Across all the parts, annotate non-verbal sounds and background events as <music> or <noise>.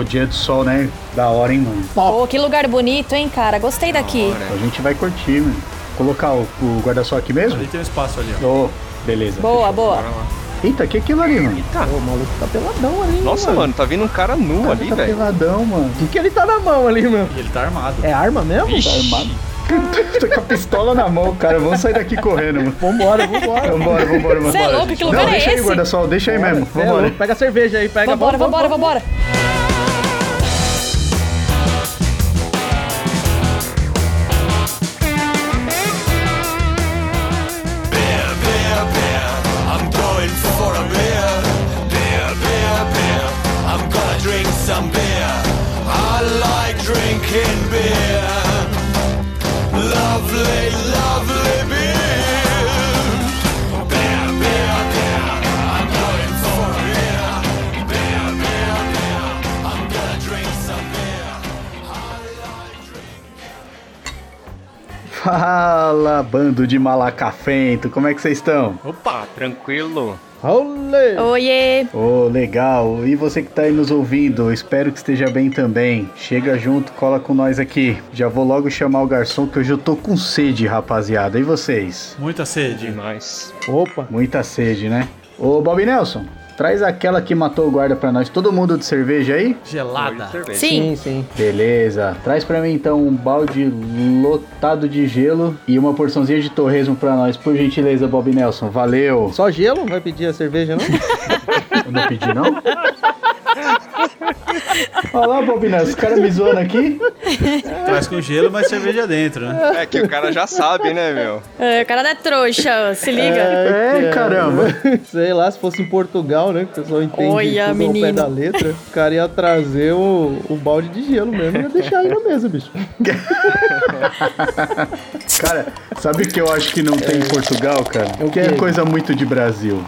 Pô, dia de sol, né? Da hora, hein, mano? Pô, que lugar bonito, hein, cara? Gostei daqui. A gente vai curtir, mano. Colocar o, o guarda-sol aqui mesmo? Ali tem um espaço ali, ó. Ô, beleza. Boa, boa. Bora lá. Eita, que aquilo ali, mano? Ô, o maluco tá peladão ali, Nossa, mano, tá vindo um cara nu Cara, ali, tá velho. peladão, mano. O que, que ele tá na mão ali, meu? E ele tá armado. É arma mesmo? Tá armado. <laughs> tá com a pistola na mão, cara. Vamos sair daqui correndo, mano. Vambora, vambora. Vambora, vambora, vambora. Cê é louco, que Não, lugar é deixa aí esse? o guarda-sol, deixa aí mesmo. Cê é Vambora. louco. Pega a cerveja aí, pega. Vambora, vamos, vambora, vamos. vambora. Fala, bando de malacafento. Como é que vocês estão? Opa, tranquilo. Olê. Oiê. Ô, legal. E você que tá aí nos ouvindo, espero que esteja bem também. Chega junto, cola com nós aqui. Já vou logo chamar o garçom que hoje eu tô com sede, rapaziada. E vocês? Muita sede. Demais. Opa. Muita sede, né? Ô, Bob Nelson, traz aquela que matou o guarda pra nós. Todo mundo de cerveja aí? Gelada. Cerveja. Sim. Sim, sim. Beleza. Traz pra mim então um balde lotado de gelo e uma porçãozinha de torresmo pra nós, por gentileza, Bob Nelson. Valeu. Só gelo? Não vai pedir a cerveja, não? <laughs> Eu não pedi, não? Olha lá, Bob Nelson, os caras me zoando aqui. Traz com gelo, mas cerveja dentro, né? É que o cara já sabe, né, meu? É, o cara não é trouxa, se liga. É, caramba. Sei lá, se fosse em Portugal, né? Que o pessoal entende Olha, tudo ao pé menino. da letra. O cara ia trazer o, o balde de gelo mesmo e ia deixar aí na mesa, bicho. Cara, sabe o que eu acho que não tem em Portugal, cara? O Que é coisa muito de Brasil.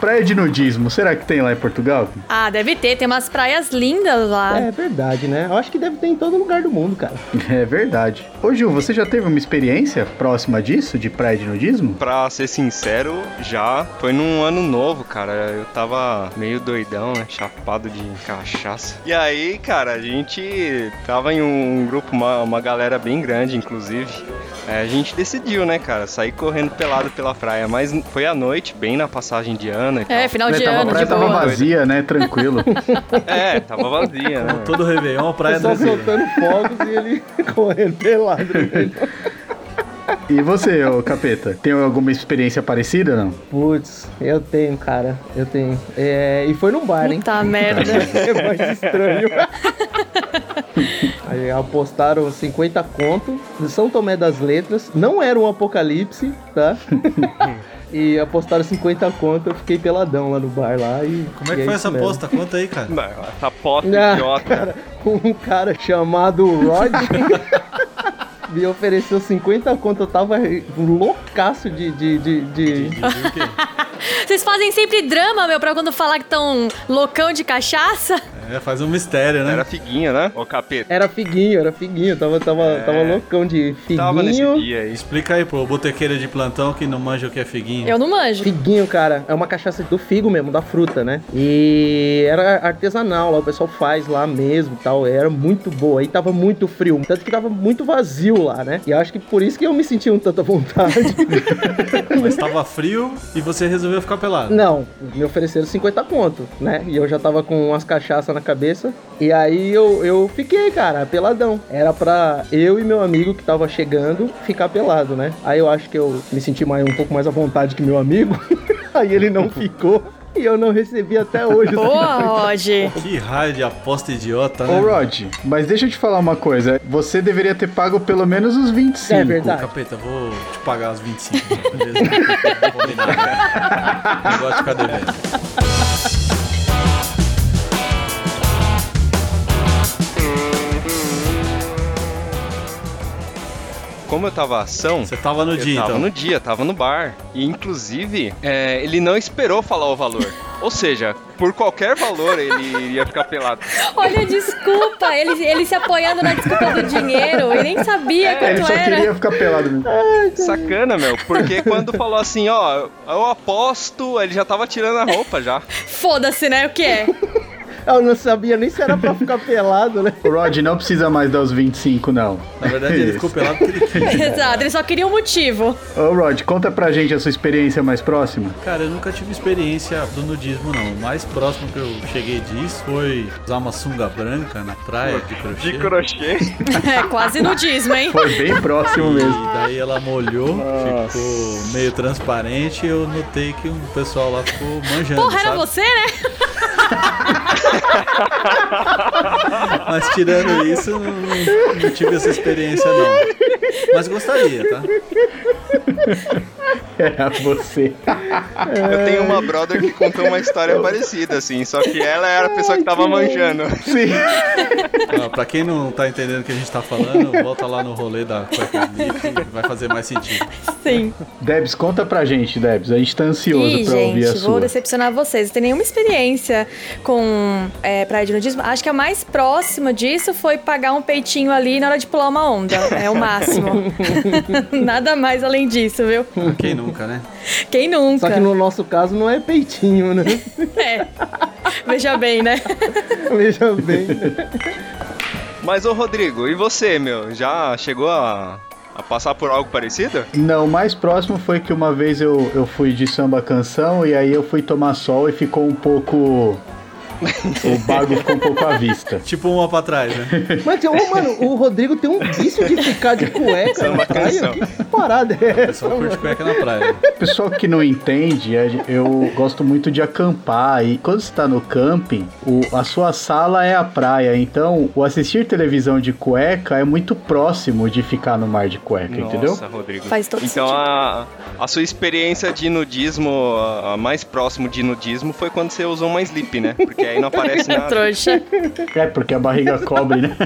Praia de nudismo, será que tem lá em Portugal? Ah, deve ter. Tem umas praias lindas lá. É verdade, né? Eu acho que deve ter em todo lugar do mundo, cara. <laughs> É verdade. Ô Gil, você já teve uma experiência próxima disso, de praia de nudismo? Pra ser sincero, já foi num ano novo, cara. Eu tava meio doidão, né? Chapado de cachaça. E aí, cara, a gente tava em um grupo, uma, uma galera bem grande, inclusive. É, a gente decidiu, né, cara, sair correndo pelado pela praia. Mas foi à noite, bem na passagem de ano e tal. É, final É, de a ano, praia de tava boa. vazia, né? Tranquilo. <laughs> É, tava vazia, né? Todo Réveillon, O praia tranquila. soltando fogos e ele <laughs> correndo pelado. né? <laughs> E você, ô capeta, tem alguma experiência parecida, não? Putz, eu tenho, cara. Eu tenho. É, e foi num bar, hein? Puta merda. É mais estranho. Apostaram 50 conto de São Tomé das Letras. Não era um apocalipse, tá? <laughs> e apostaram 50 conto, eu fiquei peladão lá no bar lá e. Como é que foi isso essa mesmo. aposta? Conta aí, cara. Não, essa aposta Ah, idiota. cara, um cara chamado Rod <laughs> me ofereceu 50 conto. Eu tava loucaço de. de, de, de- <laughs> Vocês fazem sempre drama, meu, pra quando falar que tão loucão de cachaça. É, faz um mistério, né? Era figuinha, né? Ô capeta. Era figuinho, era figuinho. Tava, tava, É. tava loucão de Tava nesse figuinho. dia aí. Explica aí pro botequeiro de plantão que não manja o que é figuinho. Eu não manjo. Figuinho, cara, é uma cachaça do figo mesmo, da fruta, né? E era artesanal lá, o pessoal faz lá mesmo e tal. Era muito boa. Aí tava muito frio, tanto que tava muito vazio lá, né? E eu acho que por isso que eu me senti um tanta vontade. <laughs> Mas tava frio e você resolveu ficar pelado. Não, me ofereceram 50 conto, né? E eu já tava com umas cachaças na cabeça. E aí eu, eu fiquei, cara, peladão. Era pra eu e meu amigo que tava chegando ficar pelado, né? Aí eu acho que eu me senti mais, um pouco mais à vontade que meu amigo. <laughs> aí ele não ficou. E eu não recebi até hoje. Boa, Rod. Que raio de aposta idiota, né? Ô Rod, mas deixa eu te falar uma coisa. Você deveria ter pago pelo menos os 25. É verdade. Capeta, vou te pagar os 25, beleza? <laughs> Combinado. Não gosto de ficar devendo. Como eu tava ação, Você tava no eu dia, tava então. no dia, tava no bar. E inclusive, é, ele não esperou falar o valor. Ou seja, por qualquer valor ele ia ficar pelado. <laughs> Olha a desculpa. Ele, ele se apoiando na desculpa do dinheiro. Ele nem sabia É, ele quanto só era. queria ficar pelado mesmo. Sacana, meu. Porque quando falou assim, ó, eu aposto, ele já tava tirando a roupa já. Foda-se, né? O que é? Eu não sabia nem se era pra <laughs> ficar pelado, né? O Rod não precisa mais dar os 25, não. Na verdade, ele ficou pelado porque ele <laughs> quis. Exato, ele só queria um motivo. Ô, Rod, conta pra gente a sua experiência mais próxima. Cara, eu nunca tive experiência do nudismo, não. O mais próximo que eu cheguei disso foi usar uma sunga branca na praia de crochê. De crochê. <laughs> É quase nudismo, hein? Foi bem próximo mesmo. E daí ela molhou, ficou meio transparente e eu notei que um pessoal lá ficou manjando, Porra, era sabe? você, né? <laughs> Mas tirando isso, não, não- tive essa experiência, não. Mas gostaria, tá? Era você. Eu tenho uma brother que contou uma história parecida, assim, só que ela era a pessoa que tava manjando. Sim. Ah, pra quem não tá entendendo o que a gente tá falando, volta lá no rolê da cueca vai fazer mais sentido. Sim. Debs, conta pra gente, Debs. A gente tá ansioso Ih, pra ouvir a gente, vou sua. decepcionar vocês. Não tem nenhuma experiência com é, praia de nudismo. Acho que a mais próxima disso foi pagar um peitinho ali na hora de pular uma onda. É o máximo. <laughs> Nada mais além disso, viu? Quem nunca, né? <laughs> Quem nunca? Só que no nosso caso não é peitinho, né? <laughs> É. Veja bem, né? <laughs> Veja bem. Mas, ô Rodrigo, e você, meu? Já chegou a, a passar por algo parecido? Não, o mais próximo foi que uma vez eu, eu fui de samba canção e aí eu fui tomar sol e ficou um pouco. O bago ficou um pouco à vista. Tipo uma pra trás, né? Mas, ô, mano, o Rodrigo tem um vício de ficar de cueca na praia. Que parada é O essa? pessoal curte cueca na praia. Pessoal que não entende, eu gosto muito de acampar e quando você tá no camping, o- a sua sala é a praia, então o assistir televisão de cueca é muito próximo de ficar no mar de cueca, entendeu? Nossa, Rodrigo. Faz todo então, sentido. a, a sua experiência de nudismo, a, a mais próximo de nudismo, foi quando você usou uma slip, né? Porque aí não aparece nada. Trouxa. É, porque a barriga cobre, né?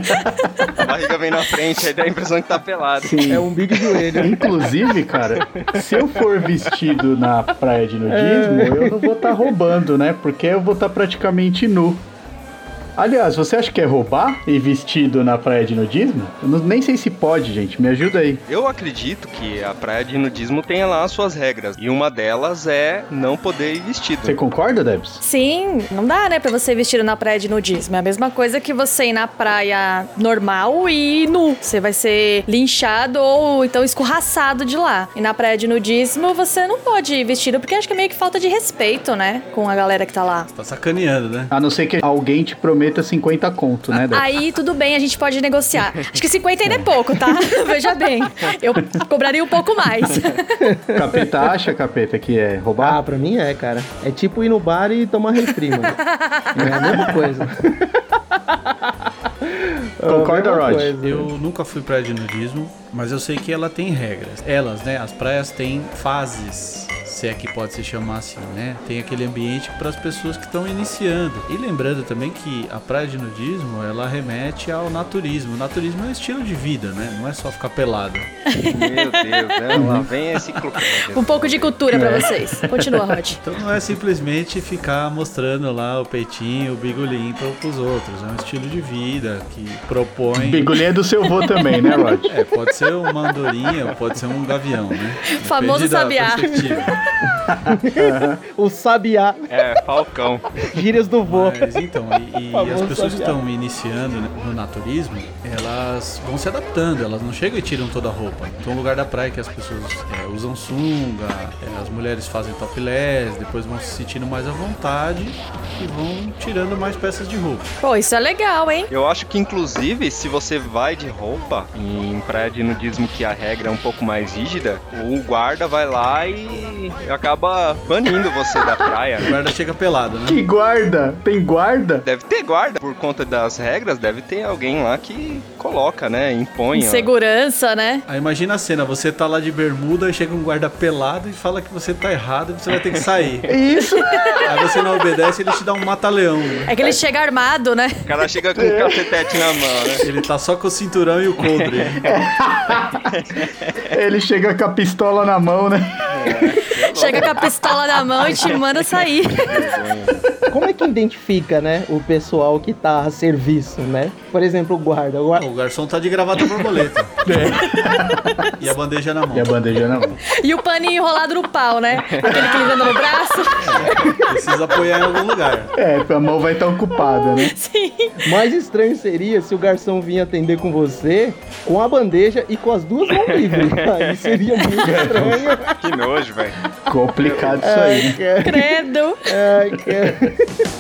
A barriga vem na frente, aí dá a impressão que tá pelado. Sim. É umbigo e joelho. Inclusive, cara, se eu for vestido na praia de nudismo, eu não vou estar roubando, né? Porque eu vou estar praticamente nu. Aliás, você acha que é roubar ir vestido na praia de nudismo? Eu não- nem sei se pode, gente. Me ajuda aí. Eu acredito que a praia de nudismo tenha lá as suas regras. E uma delas é não poder ir vestido. Você concorda, Debs? Sim, não dá, né, pra você ir vestido na praia de nudismo. É a mesma coisa que você ir na praia normal e ir nu. Você vai ser linchado ou então escorraçado de lá. E na praia de nudismo você não pode ir vestido, porque acho que é meio que falta de respeito, né, com a galera que tá lá. Tá sacaneando, né? A não ser que alguém te prometa 50 conto, né? Aí tudo bem, a gente pode negociar. Acho que 50 ainda é pouco, tá? <laughs> Veja bem. Eu cobraria um pouco mais. <laughs> Capeta acha, capeta, que é Ah, roubar? pra mim é, cara. É tipo ir no bar e tomar refri, mano. É a mesma coisa. <laughs> Concorda, É Rod? Eu nunca fui praia de nudismo, mas eu sei que ela tem regras. Elas, né? As praias têm fases. Se é que pode se chamar assim, né? Tem aquele ambiente para as pessoas que estão iniciando. E lembrando também que a praia de nudismo, ela remete ao naturismo. O naturismo é um estilo de vida, né? Não é só ficar pelado. Meu Deus, né? lá vem esse Um pouco de cultura pra vocês. Continua, Rod. <laughs> Então não é simplesmente ficar mostrando lá o peitinho, o bigolim para os outros. É um estilo de vida que propõe. Bigolinha é do seu vô também, né, Rod? É, pode ser uma andorinha ou pode ser um gavião, né? Depende Famoso da sabiá. O sabiá, É, Falcão. gírias do vô. Mas então, e, e as pessoas que estão iniciando né, no naturismo, elas vão se adaptando, elas não chegam e tiram toda a roupa. Então, um lugar da praia que as pessoas é, usam sunga, é, as mulheres fazem topless, depois vão se sentindo mais à vontade e vão tirando mais peças de roupa. Pô, isso é legal, hein? Eu acho que, inclusive, se você vai de roupa em praia de nudismo que a regra é um pouco mais rígida, o guarda vai lá e acaba banindo você da praia. O <laughs> guarda chega pelado, né? Que guarda? Tem guarda? Deve ter guarda, por conta das regras, deve ter alguém lá que coloca, né? Impõe. Segurança, né? Aí imagina a cena, você tá lá de bermuda e chega um guarda pelado e fala que você tá errado e você vai ter que sair. <laughs> Isso! Aí você não obedece, ele te dá um mata-leão. né? É que ele chega armado, né? O cara chega com o cacetete na mão, né? Ele tá só com o cinturão e o coldre. <laughs> Ele chega com a pistola na mão, né? Chega com a pistola na mão e te manda sair. É identifica, né, o pessoal que tá a serviço, né? Por exemplo, o guarda. O guarda O garçom tá de gravata borboleta. <laughs> E a bandeja na mão. E a bandeja na mão. E o paninho enrolado no pau, né? Aquele que ele no braço. Precisa apoiar em algum lugar. É, a mão vai estar ocupada, né? Sim. Mais estranho seria se o garçom vinha atender com você com a bandeja e com as duas mãos livres. <laughs> Aí seria muito estranho. Que nojo, velho. Complicado isso aí, né? Ai, Credo. ai, que-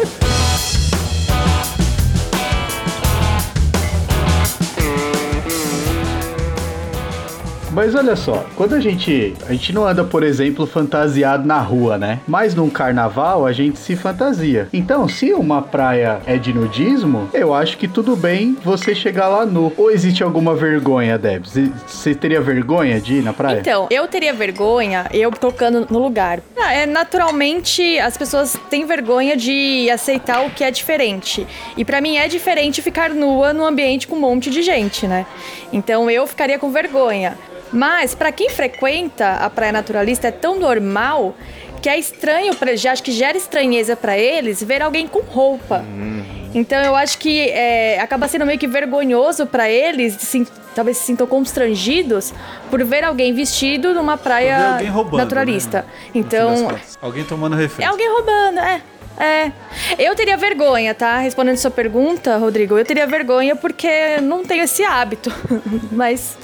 Mas olha só, quando a gente. A gente não anda, por exemplo, fantasiado na rua, né? Mas num carnaval a gente se fantasia. Então, se uma praia é de nudismo, eu acho que tudo bem você chegar lá nu. Ou existe alguma vergonha, Debs? Você teria vergonha de ir na praia? Então, eu teria vergonha, eu tocando no lugar. Ah, é, naturalmente, as pessoas têm vergonha de aceitar o que é diferente. E pra mim é diferente ficar nua num ambiente com um monte de gente, né? Então eu ficaria com vergonha. Mas pra quem frequenta a praia naturalista é tão normal que é estranho, já acho que gera estranheza pra eles ver alguém com roupa. Então eu acho que é, acaba sendo meio que vergonhoso pra eles, se- talvez se sintam constrangidos por ver alguém vestido numa praia roubando, naturalista. né? Fim das Então. Alguém tomando refém. é alguém roubando, é. É. Eu teria vergonha, tá? Respondendo sua pergunta, Rodrigo, eu teria vergonha porque não tenho esse hábito. <laughs> Mas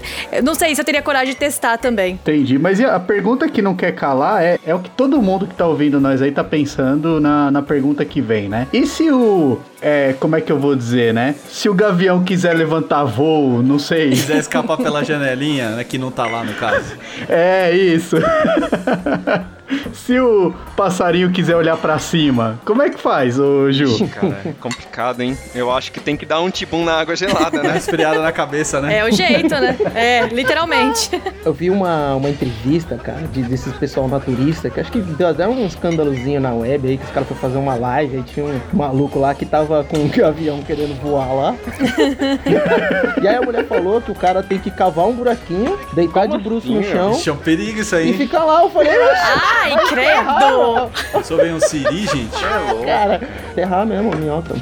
não sei se eu teria coragem de testar também. Entendi, mas a pergunta que não quer calar é, é o que todo mundo que tá ouvindo nós aí tá pensando na, na pergunta que vem, né? E se o. É, como é que eu vou dizer, né? Se o gavião quiser levantar voo, não sei. quiser escapar pela janelinha, né, que não tá lá no caso. <laughs> É isso. <laughs> se o passarinho quiser olhar pra cima, como é que faz, ô Ju? Cara, é complicado, hein? Eu acho que tem que dar um tibum na água gelada, né? <laughs> esfriada na cabeça, né? É o jeito, né? É, literalmente. Eu vi uma, uma entrevista, cara, de, desses pessoal naturista, que acho que deu até um escandalozinho na web aí, que os caras foram fazer uma live, aí tinha um maluco lá que tava com um avião querendo voar lá. <laughs> e aí a mulher falou que o cara tem que cavar um buraquinho, deitar de bruço no assim, chão Ixi, é um perigo isso aí, e ficar lá. Eu falei, "Oxe, Ai, credo! Só vem um siri, gente. cara, ferrar mesmo a minhoca.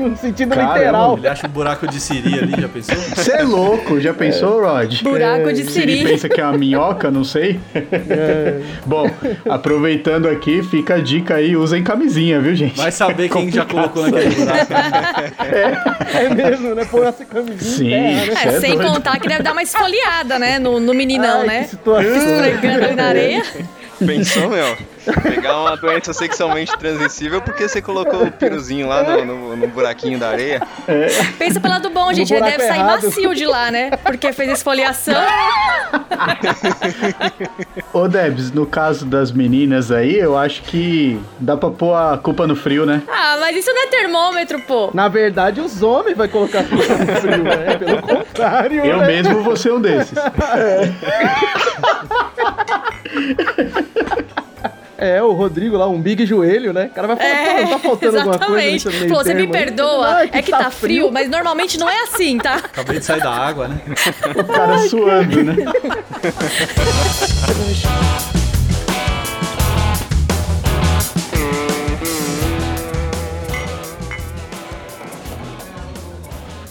<laughs> no sentido Caramba, literal. Ele acha um buraco de siri ali, já pensou? <laughs> Você é louco, já pensou, Rod? Buraco de Se ele siri. pensa que é uma minhoca, não sei. É, Bom, aproveitando aqui, fica a dica aí, usem camisinha, viu, gente? Vai saber quem já colocou naquele buraco. né? é mesmo, né? Põe essa camisinha Sim. em terra, né? É É, sem doido. contar que deve dar uma esfoliada, né? No, no meninão, Ai, né? Que situação. Esfregando ali na areia. <laughs> Pensou, meu? Pegar uma doença sexualmente transmissível porque você colocou o piruzinho lá no, no- no buraquinho da areia. Pensa pelo lado bom, gente. Ele deve sair errado. macio de lá, né? Porque fez esfoliação. <laughs> Ô, Debs, no caso das meninas aí, eu acho que dá pra pôr a culpa no frio, né? Ah, mas isso não é termômetro, pô. Na verdade, os homens vai colocar tudo no frio, né? Pelo contrário, Eu né? mesmo vou ser um desses. <laughs> <laughs> É, o Rodrigo lá, um big joelho, né? O cara vai falar, É, pô, tá faltando alguma coisa exatamente. nesse meio Pô, você me termo aí?" perdoa, Ai, é que tá frio, mas normalmente não é assim, tá? Acabei de sair da água, né? O cara suando, né?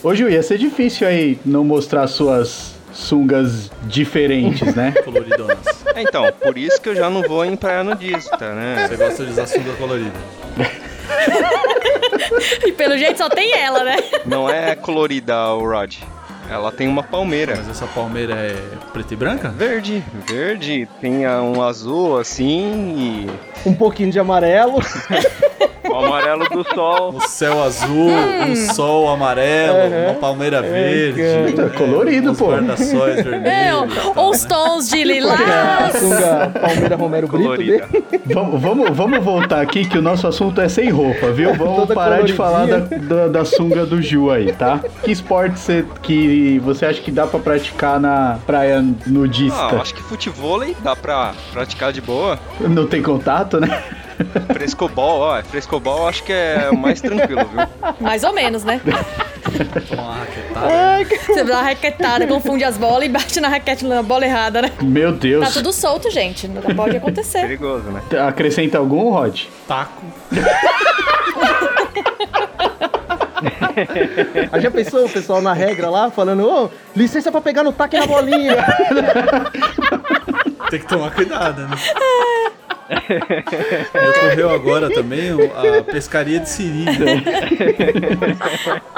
Ô, Ju, ia ser difícil aí não mostrar suas sungas diferentes, né? <laughs> Coloridonas. É, então, por isso que eu já não vou em praia nudista, né? Você gosta de usar sunga colorida. <laughs> E pelo jeito só tem ela, né? Não é colorida o Rod. Ela tem uma palmeira. Mas essa palmeira é preta e branca? Verde, verde, tem um azul assim Um pouquinho de amarelo. <laughs> o amarelo do sol. Um céu azul, um sol amarelo, Uhum. uma palmeira verde. cara. É colorido, uns pô. guarda-sóis <laughs> É, vermelhos. tal, ou os né? tons de a lilás. sunga Palmeira Romero Brito Colorida. dele. Vamos, vamos, vamos voltar aqui que o nosso assunto é sem roupa, viu? <laughs> Vamos Toda parar de falar da, da, da sunga do Ju aí, tá? Que esporte você, que você acha que dá pra praticar na praia nudista? Ah, acho que futevôlei dá pra praticar de boa. Não tem contato, né? <laughs> Frescobol, ó, frescobol acho que é o mais tranquilo, viu? Mais ou menos, né? Uma raquetada. Você dá uma raquetada, confunde as bolas e bate na raquete na bola errada, né? Meu Tá Deus. tudo solto, gente. Não pode acontecer. Perigoso, né? Acrescenta algum, Rod? Taco. Aí <laughs> já pensou o pessoal na regra lá, falando, ô, licença pra pegar no taco e na bolinha. Tem que tomar cuidado, né? Ocorreu agora também a pescaria de siri. né?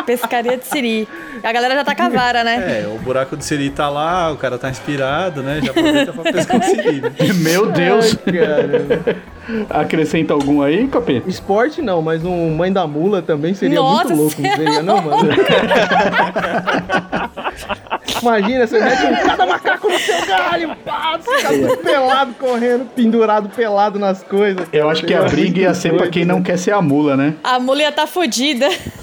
Pescaria de siri. A galera já tá com a vara, né? É, o buraco de siri tá lá, o cara tá inspirado, né? Já aproveita pra pescar o siri, né? <laughs> Meu Deus! Ai, cara. Acrescenta algum aí, capeta? Esporte não, mas um mãe da mula também seria Nossa muito louco, não seria não, mano? <laughs> Imagina, você mete um cada macaco no seu galho, pá, você fica tudo pelado correndo, pendurado pelado nas coisas. Eu acho que a briga ia ser pra quem não quer ser a mula, né? A mula ia tá fodida. <laughs>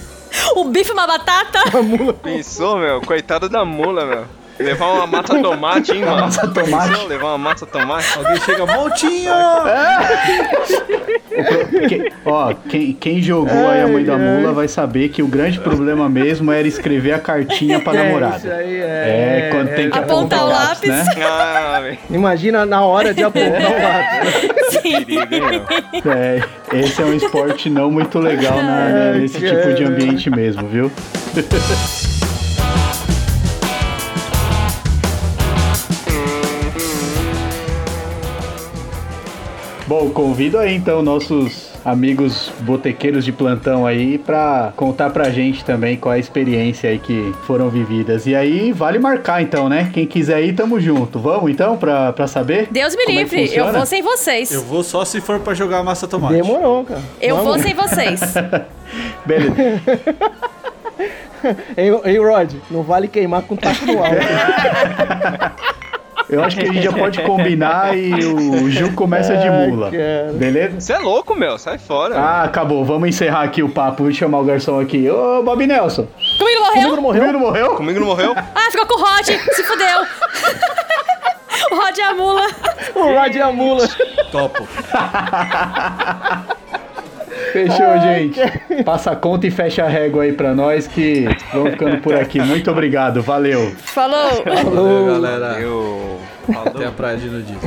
O bife e uma batata. Pensou, meu? Coitado da mula, meu. Levar uma massa <laughs> tomate, hein, mano? massa tomate. Levar uma massa tomate. Alguém chega, Montinho! <laughs> Que- ó, quem, quem jogou aí a mãe da mula vai saber que o grande problema mesmo era escrever a cartinha pra <laughs> É, isso namorada. aí É, é. quando tem que Apontar apontar, o lápis, lápis. né? Ah. Imagina na hora de apontar o lápis. Sim. É, esse é um esporte não muito legal na- né, nesse tipo de ambiente mesmo, viu? Bom, convido aí então nossos amigos botequeiros de plantão aí pra contar pra gente também qual é a experiência aí que foram vividas. E aí, vale marcar então, né? Quem quiser ir, tamo junto. Vamos então pra, pra saber? Deus me é livre, eu funciona? vou sem vocês. Eu vou só se for pra jogar massa tomate. Demorou, cara. Eu Vamos. vou sem vocês. <laughs> Beleza. <laughs> Ei, ei, Rod, não vale queimar com taco no alto. <laughs> Eu acho que a gente já pode combinar e o Ju começa de <laughs> mula. Beleza? Você é louco, meu. Sai fora. Ah, acabou. Vamos encerrar aqui o papo. Vou chamar o garçom aqui. Ô, Bob Nelson. Comigo Comigo morreu? não morreu? Comigo não morreu? Comigo não morreu? Ah, ficou com o Rod. Se fudeu. <laughs> o Rod é a mula. O Rod e a mula. Topo. Fechou, gente. Passa a conta e fecha a régua aí pra nós que vamos ficando por aqui. Muito obrigado. Valeu. Falou. Valeu, galera. Eu. Até a praia de nudismo.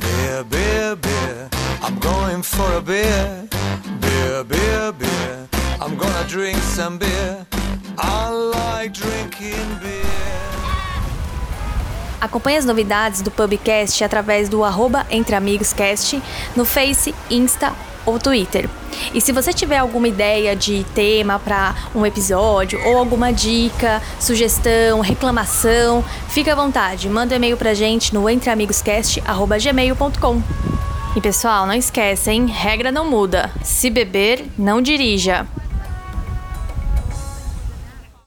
Beer, beer, beer. I'm going for a beer. Beer, beer, beer. I'm gonna drink some beer. Acompanhe as novidades do Pubcast através do arroba Entre Amigos Cast no Face, Insta ou Twitter. E se você tiver alguma ideia de tema para um episódio ou alguma dica, sugestão, reclamação, fique à vontade, manda um e-mail pra gente no entreamigoscast@gmail.com. E pessoal, não esquece, hein? Regra não muda. Se beber, não dirija.